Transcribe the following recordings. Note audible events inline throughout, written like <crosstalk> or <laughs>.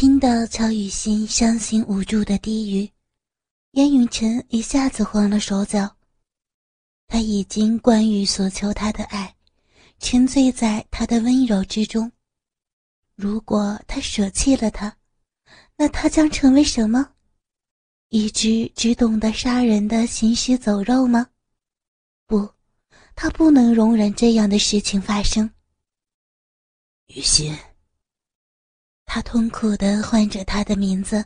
听到乔雨欣伤心无助的低语，严永成一下子慌了手脚。他已经关于所求他的爱，沉醉在他的温柔之中。如果他舍弃了他，那他将成为什么？一只只懂得杀人的行尸走肉吗？不，他不能容忍这样的事情发生。雨欣。他痛苦地唤着他的名字，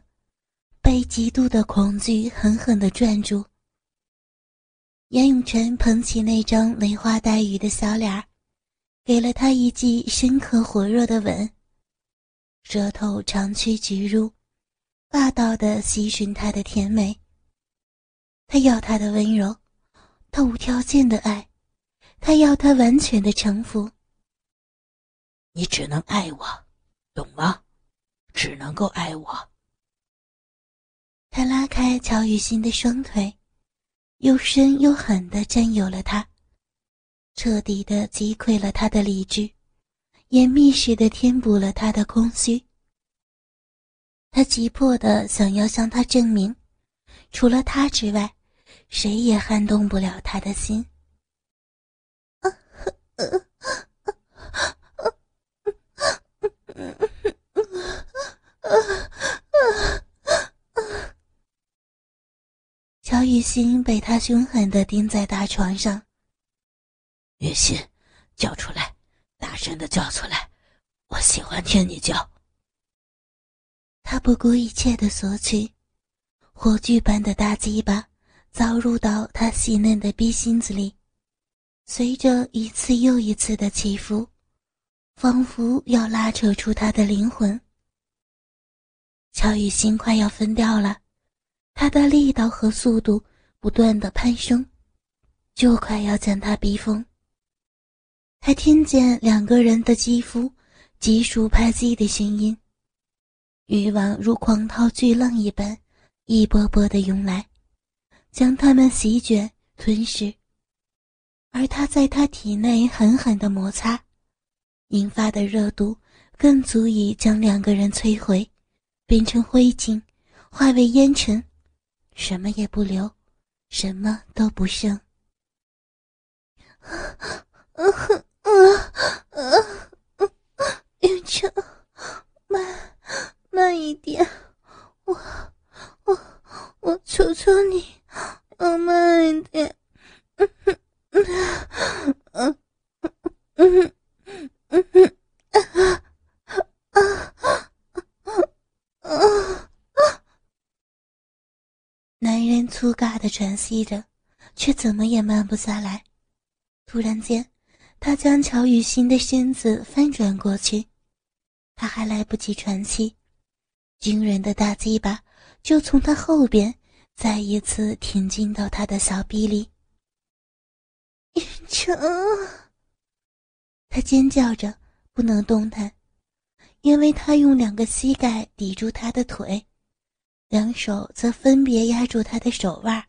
被极度的恐惧狠狠地攥住。严永成捧起那张梨花带雨的小脸儿，给了他一记深刻火热的吻。舌头长驱直入，霸道地吸吮他的甜美。他要他的温柔，他无条件的爱，他要他完全的臣服。你只能爱我，懂吗？只能够爱我。他拉开乔雨欣的双腿，又深又狠地占有了她，彻底的击溃了他的理智，严密似的填补了他的空虚。他急迫的想要向他证明，除了他之外，谁也撼动不了他的心。心被他凶狠的钉在大床上。雨欣，叫出来，大声的叫出来，我喜欢听你叫。他不顾一切的索取，火炬般的大鸡巴凿入到他细嫩的逼心子里，随着一次又一次的起伏，仿佛要拉扯出他的灵魂。乔雨欣快要疯掉了，他的力道和速度不断的攀升，就快要将他逼疯。他听见两个人的肌肤急速拍击的声音，欲望如狂涛巨浪一般，一波波的涌来，将他们席卷吞噬。而他在他体内狠狠的摩擦，引发的热度更足以将两个人摧毁。变成灰烬，化为烟尘，什么也不留，什么都不剩。云城，慢慢一点，我我我求求你，要慢一点。嗯嗯嗯嗯嗯嗯。男人粗嘎的喘息着，却怎么也慢不下来。突然间，他将乔雨欣的身子翻转过去，他还来不及喘气，惊人的大鸡巴就从他后边再一次挺进到他的小臂里。云城，他尖叫着不能动弹，因为他用两个膝盖抵住他的腿。两手则分别压住他的手腕。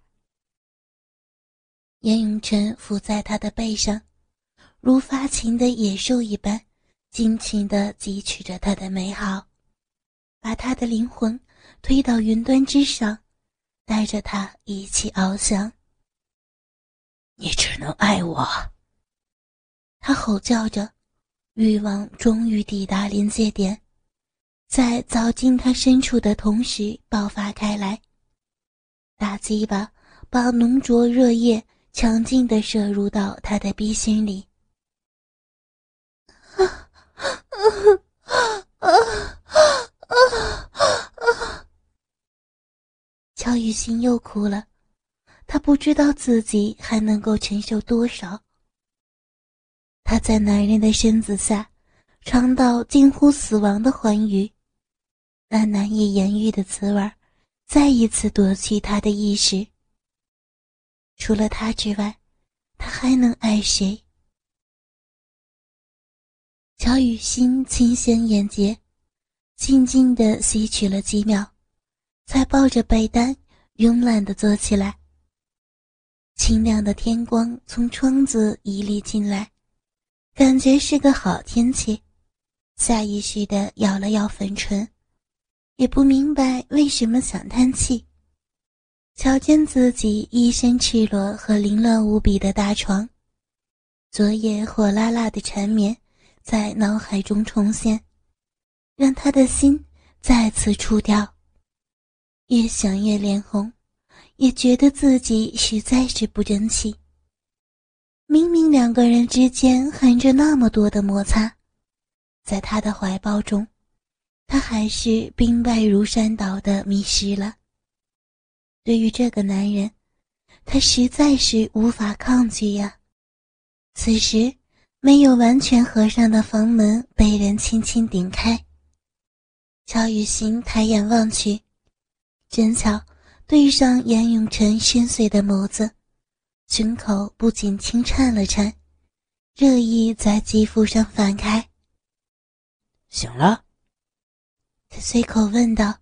严永成伏在他的背上，如发情的野兽一般，尽情地汲取着他的美好，把他的灵魂推到云端之上，带着他一起翱翔。你只能爱我，他吼叫着，欲望终于抵达临界点。在凿进他深处的同时爆发开来，大鸡巴把浓浊热液强劲的射入到他的鼻心里。乔雨欣又哭了，她不知道自己还能够承受多少。她在男人的身子下尝到近乎死亡的欢愉。那难以言喻的滋味再一次夺去他的意识。除了他之外，他还能爱谁？乔雨欣清闲眼睫，静静地吸取了几秒，才抱着被单慵懒地坐起来。清亮的天光从窗子一粒进来，感觉是个好天气，下意识地咬了咬粉唇。也不明白为什么想叹气。瞧见自己一身赤裸和凌乱无比的大床，昨夜火辣辣的缠绵在脑海中重现，让他的心再次触掉。越想越脸红，也觉得自己实在是不争气。明明两个人之间含着那么多的摩擦，在他的怀抱中，他还是兵败如山倒的迷失了。对于这个男人，他实在是无法抗拒呀。此时，没有完全合上的房门被人轻轻顶开。乔雨欣抬眼望去，正巧对上严永成深邃的眸子，胸口不禁轻颤了颤，热意在肌肤上泛开。醒了？他随口问道。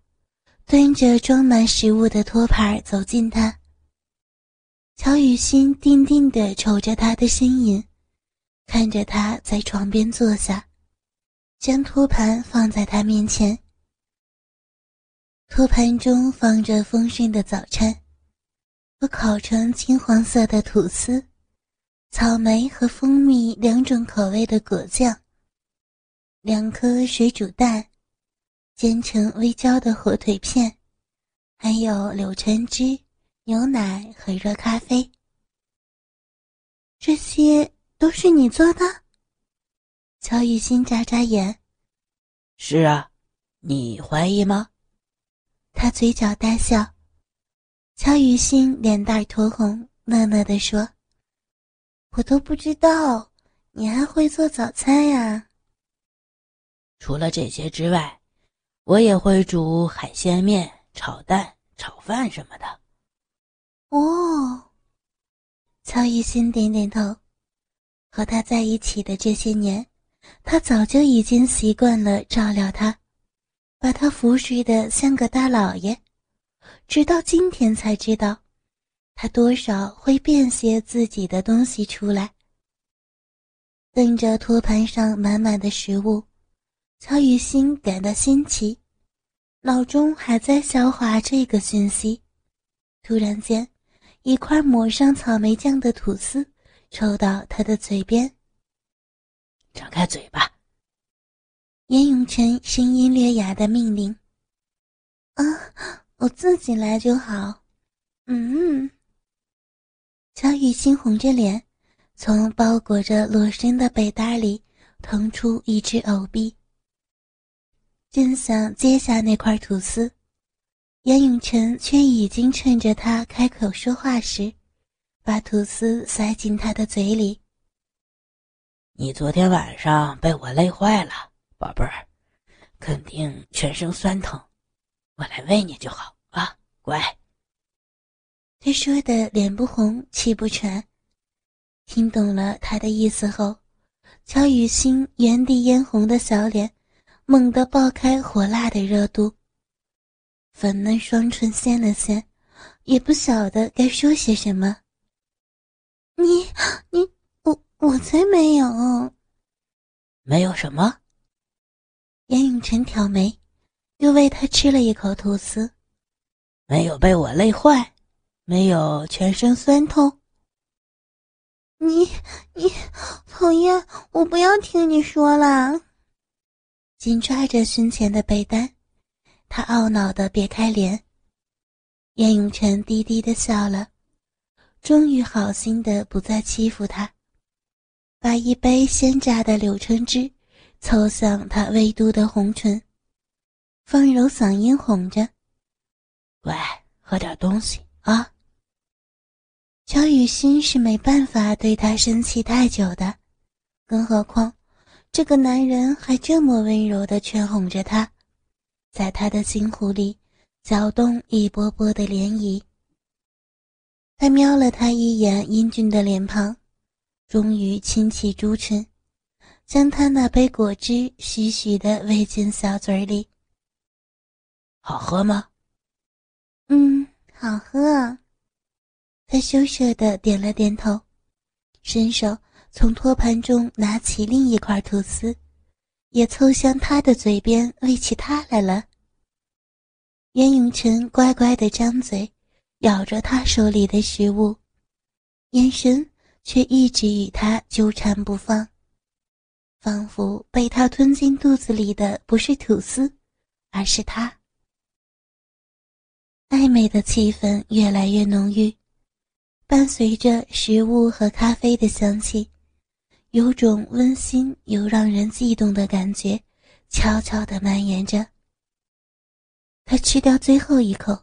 端着装满食物的托盘走近他，乔雨欣定定地瞅着他的身影，看着他在床边坐下，将托盘放在他面前。托盘中放着丰盛的早餐，我烤成金黄色的吐司，草莓和蜂蜜两种口味的果酱，两颗水煮蛋。煎成微焦的火腿片，还有柳橙汁、牛奶和热咖啡。这些都是你做的？乔雨欣眨眨眼。是啊，你怀疑吗？他嘴角带笑。乔雨欣脸蛋酡红，讷讷地说：“我都不知道你还会做早餐呀。”除了这些之外。我也会煮海鲜面、炒蛋、炒饭什么的。哦，曹雨欣点点头。和他在一起的这些年，他早就已经习惯了照料他，把他服侍的像个大老爷。直到今天才知道，他多少会变些自己的东西出来。瞪着托盘上满满的食物。乔雨欣感到新奇，脑中还在消化这个讯息。突然间，一块抹上草莓酱的吐司抽到他的嘴边。张开嘴巴！严永成声音略哑的命令。啊，我自己来就好。嗯。乔雨欣红着脸，从包裹着裸身的被单里腾出一只藕臂。正想接下那块吐司，严永成却已经趁着他开口说话时，把吐司塞进他的嘴里。你昨天晚上被我累坏了，宝贝儿，肯定全身酸疼，我来喂你就好啊，乖。他说的脸不红气不喘，听懂了他的意思后，乔雨欣原地嫣红的小脸。猛地爆开火辣的热度，粉嫩双唇掀了掀，也不晓得该说些什么。你你我我才没有，没有什么。严永成挑眉，又喂他吃了一口吐司。没有被我累坏，没有全身酸痛。你你讨厌，我不要听你说了。紧抓着胸前的被单，他懊恼的别开脸。严永成低低的笑了，终于好心的不再欺负他，把一杯鲜榨的柳橙汁凑向他微嘟的红唇，放柔嗓音哄着：“喂，喝点东西啊。”乔雨欣是没办法对他生气太久的，更何况。这个男人还这么温柔地劝哄着她，在他的心湖里搅动一波波的涟漪。他瞄了他一眼英俊的脸庞，终于轻启朱唇，将他那杯果汁徐徐地喂进小嘴里。好喝吗？嗯，好喝。他羞涩地点了点头，伸手。从托盘中拿起另一块吐司，也凑向他的嘴边喂起他来了。袁永成乖乖的张嘴，咬着他手里的食物，眼神却一直与他纠缠不放，仿佛被他吞进肚子里的不是吐司，而是他。暧昧的气氛越来越浓郁，伴随着食物和咖啡的香气，有种温馨又让人悸动的感觉，悄悄地蔓延着。他吃掉最后一口，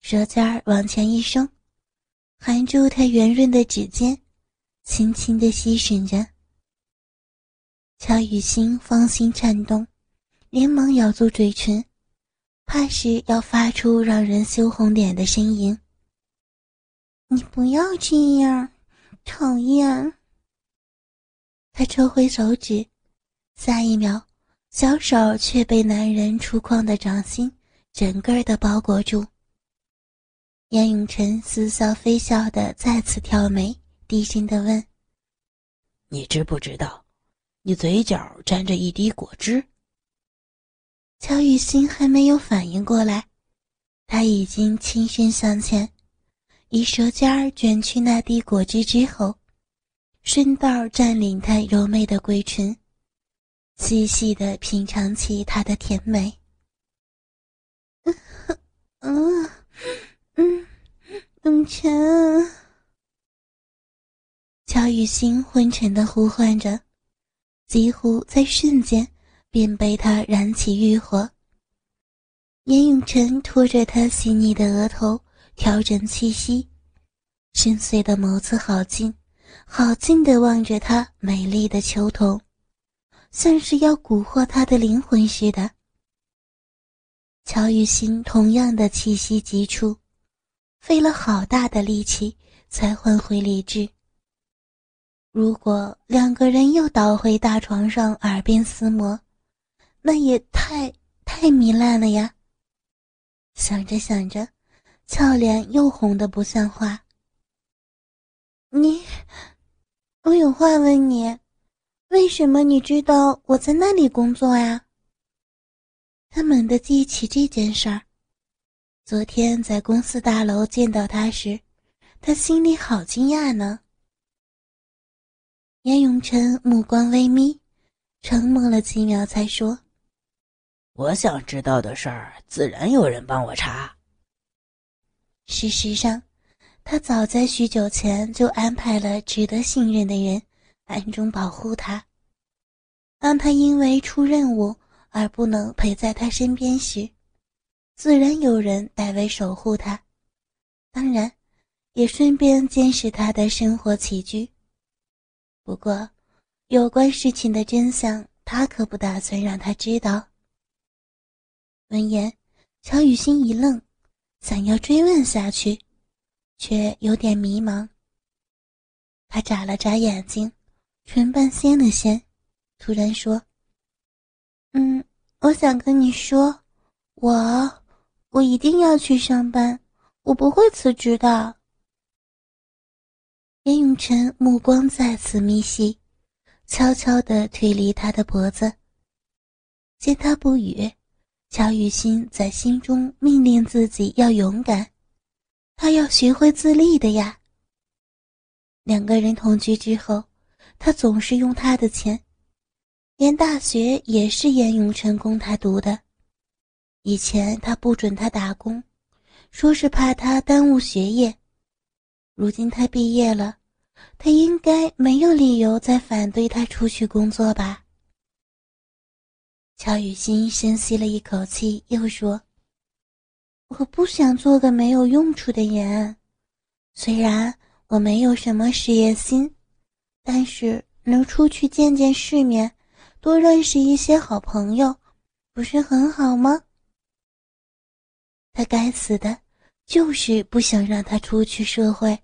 舌尖儿往前一伸，含住他圆润的指尖，轻轻地吸吮着。乔雨欣芳心颤动，连忙咬住嘴唇。怕是要发出让人羞红脸的声音。你不要这样，讨厌。他抽回手指，下一秒，小手却被男人粗犷的掌心整个的包裹住。严永成似笑非笑的再次挑眉，低声的问：“你知不知道，你嘴角沾着一滴果汁？”乔雨欣还没有反应过来，他已经轻身向前，以舌尖儿卷去那滴果汁之后，顺道占领他柔媚的龟唇，细细的品尝起他的甜美。嗯 <laughs> 嗯嗯，永成，乔雨欣昏沉的呼唤着，几乎在瞬间。便被他燃起欲火。严永晨拖着他细腻的额头，调整气息，深邃的眸子好近，好近的望着他美丽的球童，像是要蛊惑他的灵魂似的。乔雨欣同样的气息急促，费了好大的力气才换回理智。如果两个人又倒回大床上，耳边厮磨。那也太太糜烂了呀！想着想着，俏脸又红的不像话。你，我有话问你，为什么你知道我在那里工作呀？他猛地记起这件事儿，昨天在公司大楼见到他时，他心里好惊讶呢。严永成目光微眯，沉默了几秒，才说。我想知道的事儿，自然有人帮我查。事实上，他早在许久前就安排了值得信任的人暗中保护他。当他因为出任务而不能陪在他身边时，自然有人代为守护他，当然，也顺便监视他的生活起居。不过，有关事情的真相，他可不打算让他知道。闻言，乔雨欣一愣，想要追问下去，却有点迷茫。他眨了眨眼睛，唇瓣掀了掀，突然说：“嗯，我想跟你说，我，我一定要去上班，我不会辞职的。”严永成目光再次眯细，悄悄地推离他的脖子，见他不语。乔雨欣在心中命令自己要勇敢，他要学会自立的呀。两个人同居之后，他总是用他的钱，连大学也是严永成供他读的。以前他不准他打工，说是怕他耽误学业。如今他毕业了，他应该没有理由再反对他出去工作吧。乔雨欣深吸了一口气，又说：“我不想做个没有用处的人。虽然我没有什么事业心，但是能出去见见世面，多认识一些好朋友，不是很好吗？”他该死的，就是不想让他出去社会，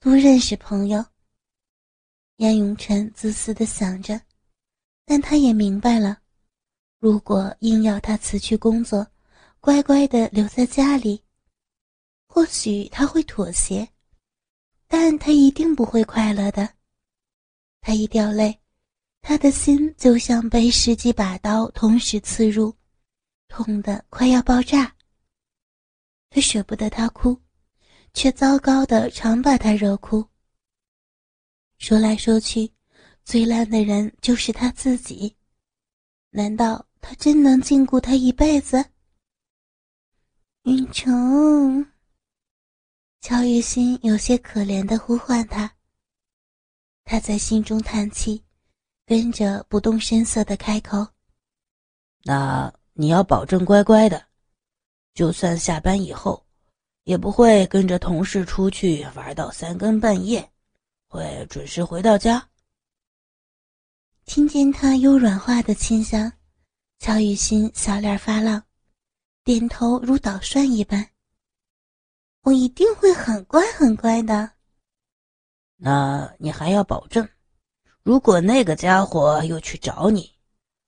多认识朋友。燕永成自私的想着，但他也明白了。如果硬要他辞去工作，乖乖的留在家里，或许他会妥协，但他一定不会快乐的。他一掉泪，他的心就像被十几把刀同时刺入，痛得快要爆炸。他舍不得他哭，却糟糕的常把他惹哭。说来说去，最烂的人就是他自己。难道他真能禁锢他一辈子？云城，乔雨欣有些可怜的呼唤他。他在心中叹气，跟着不动声色的开口：“那你要保证乖乖的，就算下班以后，也不会跟着同事出去玩到三更半夜，会准时回到家。”听见他有软化的清香，乔雨欣小脸发浪，点头如捣蒜一般：“我一定会很乖很乖的。”那你还要保证，如果那个家伙又去找你，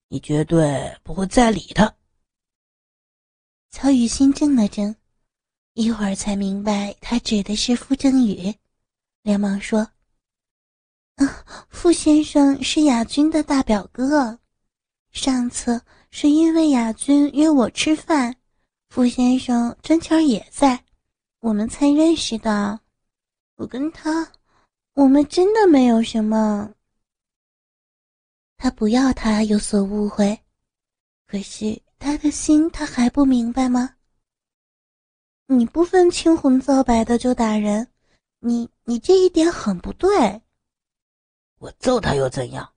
你绝对不会再理他。曹雨欣怔了怔，一会儿才明白他指的是傅正宇，连忙说：“啊，傅先生是雅君的大表哥，上次是因为雅君约我吃饭，傅先生正巧也在，我们才认识的。我跟他。”我们真的没有什么。他不要他有所误会，可是他的心他还不明白吗？你不分青红皂白的就打人，你你这一点很不对。我揍他又怎样？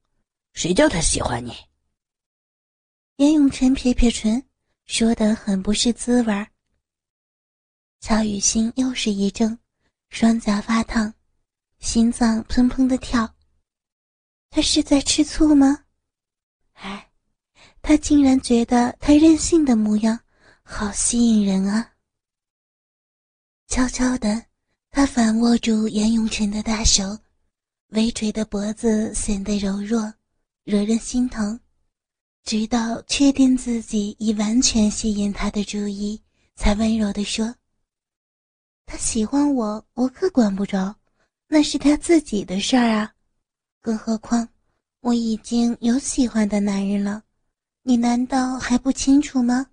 谁叫他喜欢你？严永成撇撇唇，说的很不是滋味儿。乔雨欣又是一怔，双颊发烫。心脏砰砰的跳，他是在吃醋吗？哎，他竟然觉得他任性的模样好吸引人啊！悄悄的，他反握住严永成的大手，微垂的脖子显得柔弱，惹人心疼。直到确定自己已完全吸引他的注意，才温柔地说：“他喜欢我，我可管不着。”那是他自己的事儿啊，更何况我已经有喜欢的男人了，你难道还不清楚吗？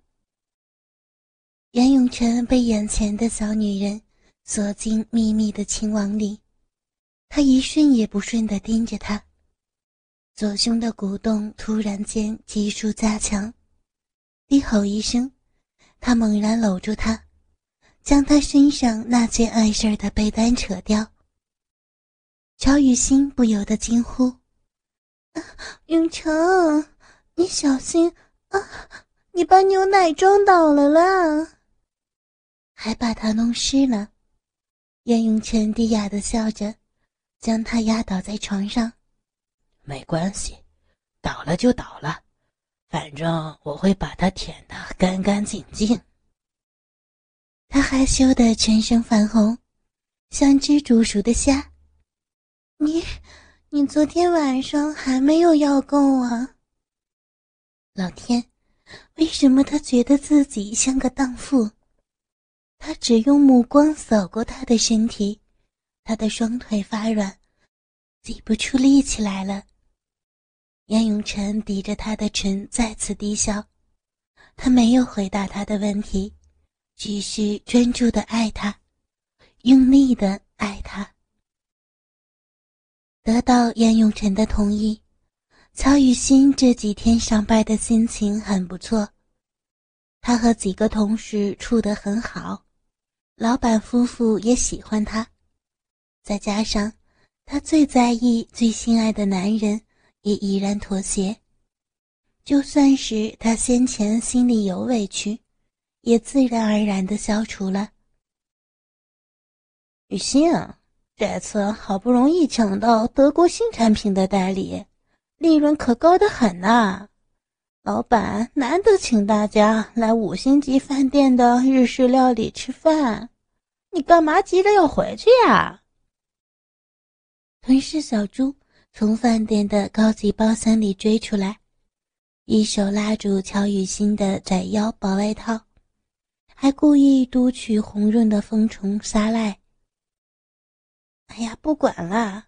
袁永成被眼前的小女人锁进秘密的情网里，他一瞬也不瞬地盯着她，左胸的鼓动突然间急速加强，低吼一声，他猛然搂住她，将她身上那件碍事儿的被单扯掉。乔雨欣不由得惊呼：“永成，你小心啊！你把牛奶撞倒了啦，还把它弄湿了。”袁永成低哑的笑着，将他压倒在床上：“没关系，倒了就倒了，反正我会把它舔得干干净净。”他害羞的全身泛红，像只煮熟的虾。你，你昨天晚上还没有要够啊？老天，为什么他觉得自己像个荡妇？他只用目光扫过他的身体，他的双腿发软，挤不出力气来了。严永晨抵着他的唇再次低笑，他没有回答他的问题，只是专注的爱他，用力的爱他。得到严永晨的同意，曹雨欣这几天上班的心情很不错。他和几个同事处得很好，老板夫妇也喜欢他。再加上他最在意、最心爱的男人也依然妥协，就算是他先前心里有委屈，也自然而然的消除了。雨欣啊。这次好不容易抢到德国新产品的代理，利润可高得很呐！老板难得请大家来五星级饭店的日式料理吃饭，你干嘛急着要回去呀？吞噬小朱从饭店的高级包厢里追出来，一手拉住乔雨欣的窄腰薄外套，还故意嘟起红润的丰唇撒赖。哎呀，不管了！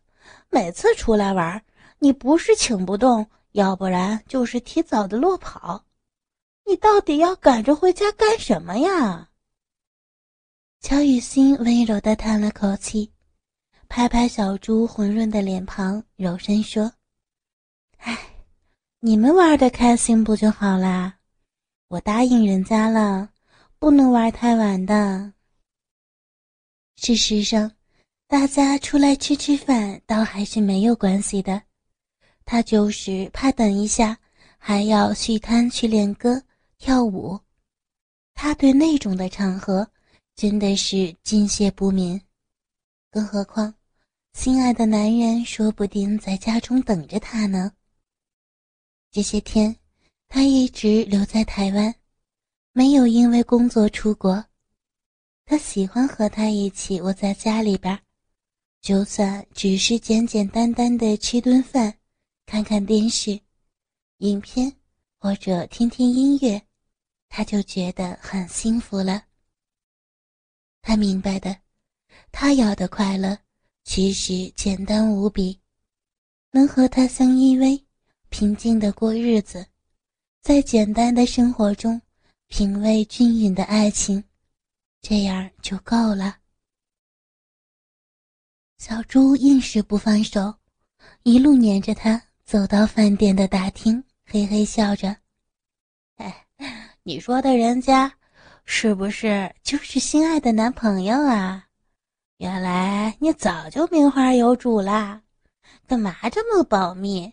每次出来玩，你不是请不动，要不然就是提早的落跑。你到底要赶着回家干什么呀？乔雨欣温柔的叹了口气，拍拍小猪红润的脸庞，柔声说：“哎，你们玩的开心不就好啦？我答应人家了，不能玩太晚的。事实上，大家出来吃吃饭倒还是没有关系的。他就是怕等一下还要续摊去练歌跳舞，他对那种的场合。”真的是敬谢不敏，更何况，心爱的男人说不定在家中等着他呢。这些天，他一直留在台湾，没有因为工作出国。他喜欢和他一起窝在家里边，就算只是简简单单的吃顿饭，看看电视、影片或者听听音乐，他就觉得很幸福了。他明白的，他要的快乐其实简单无比，能和他相依偎，平静的过日子，在简单的生活中品味均匀的爱情，这样就够了。小猪硬是不放手，一路撵着他走到饭店的大厅，嘿嘿笑着：“ <laughs> 哎，你说的人家。”是不是就是心爱的男朋友啊？原来你早就名花有主啦，干嘛这么保密？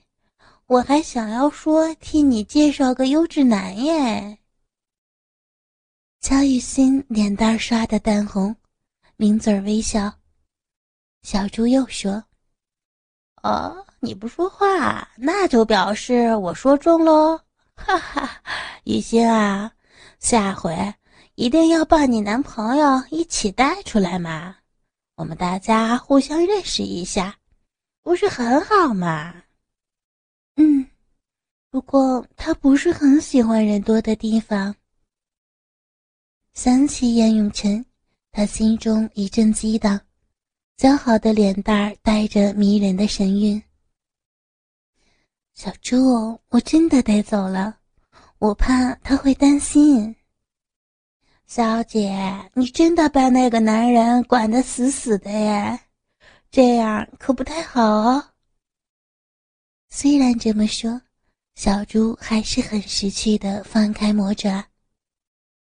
我还想要说替你介绍个优质男耶。乔雨欣脸蛋刷的淡红，抿嘴微笑。小猪又说：“哦，你不说话，那就表示我说中喽。哈哈，雨欣啊，下回。”一定要把你男朋友一起带出来嘛，我们大家互相认识一下，不是很好吗？嗯，不过他不是很喜欢人多的地方。想起严永成，他心中一阵激荡，姣好的脸蛋儿带着迷人的神韵。小猪，我真的得走了，我怕他会担心。小姐，你真的把那个男人管得死死的耶，这样可不太好哦。虽然这么说，小猪还是很识趣的放开魔爪，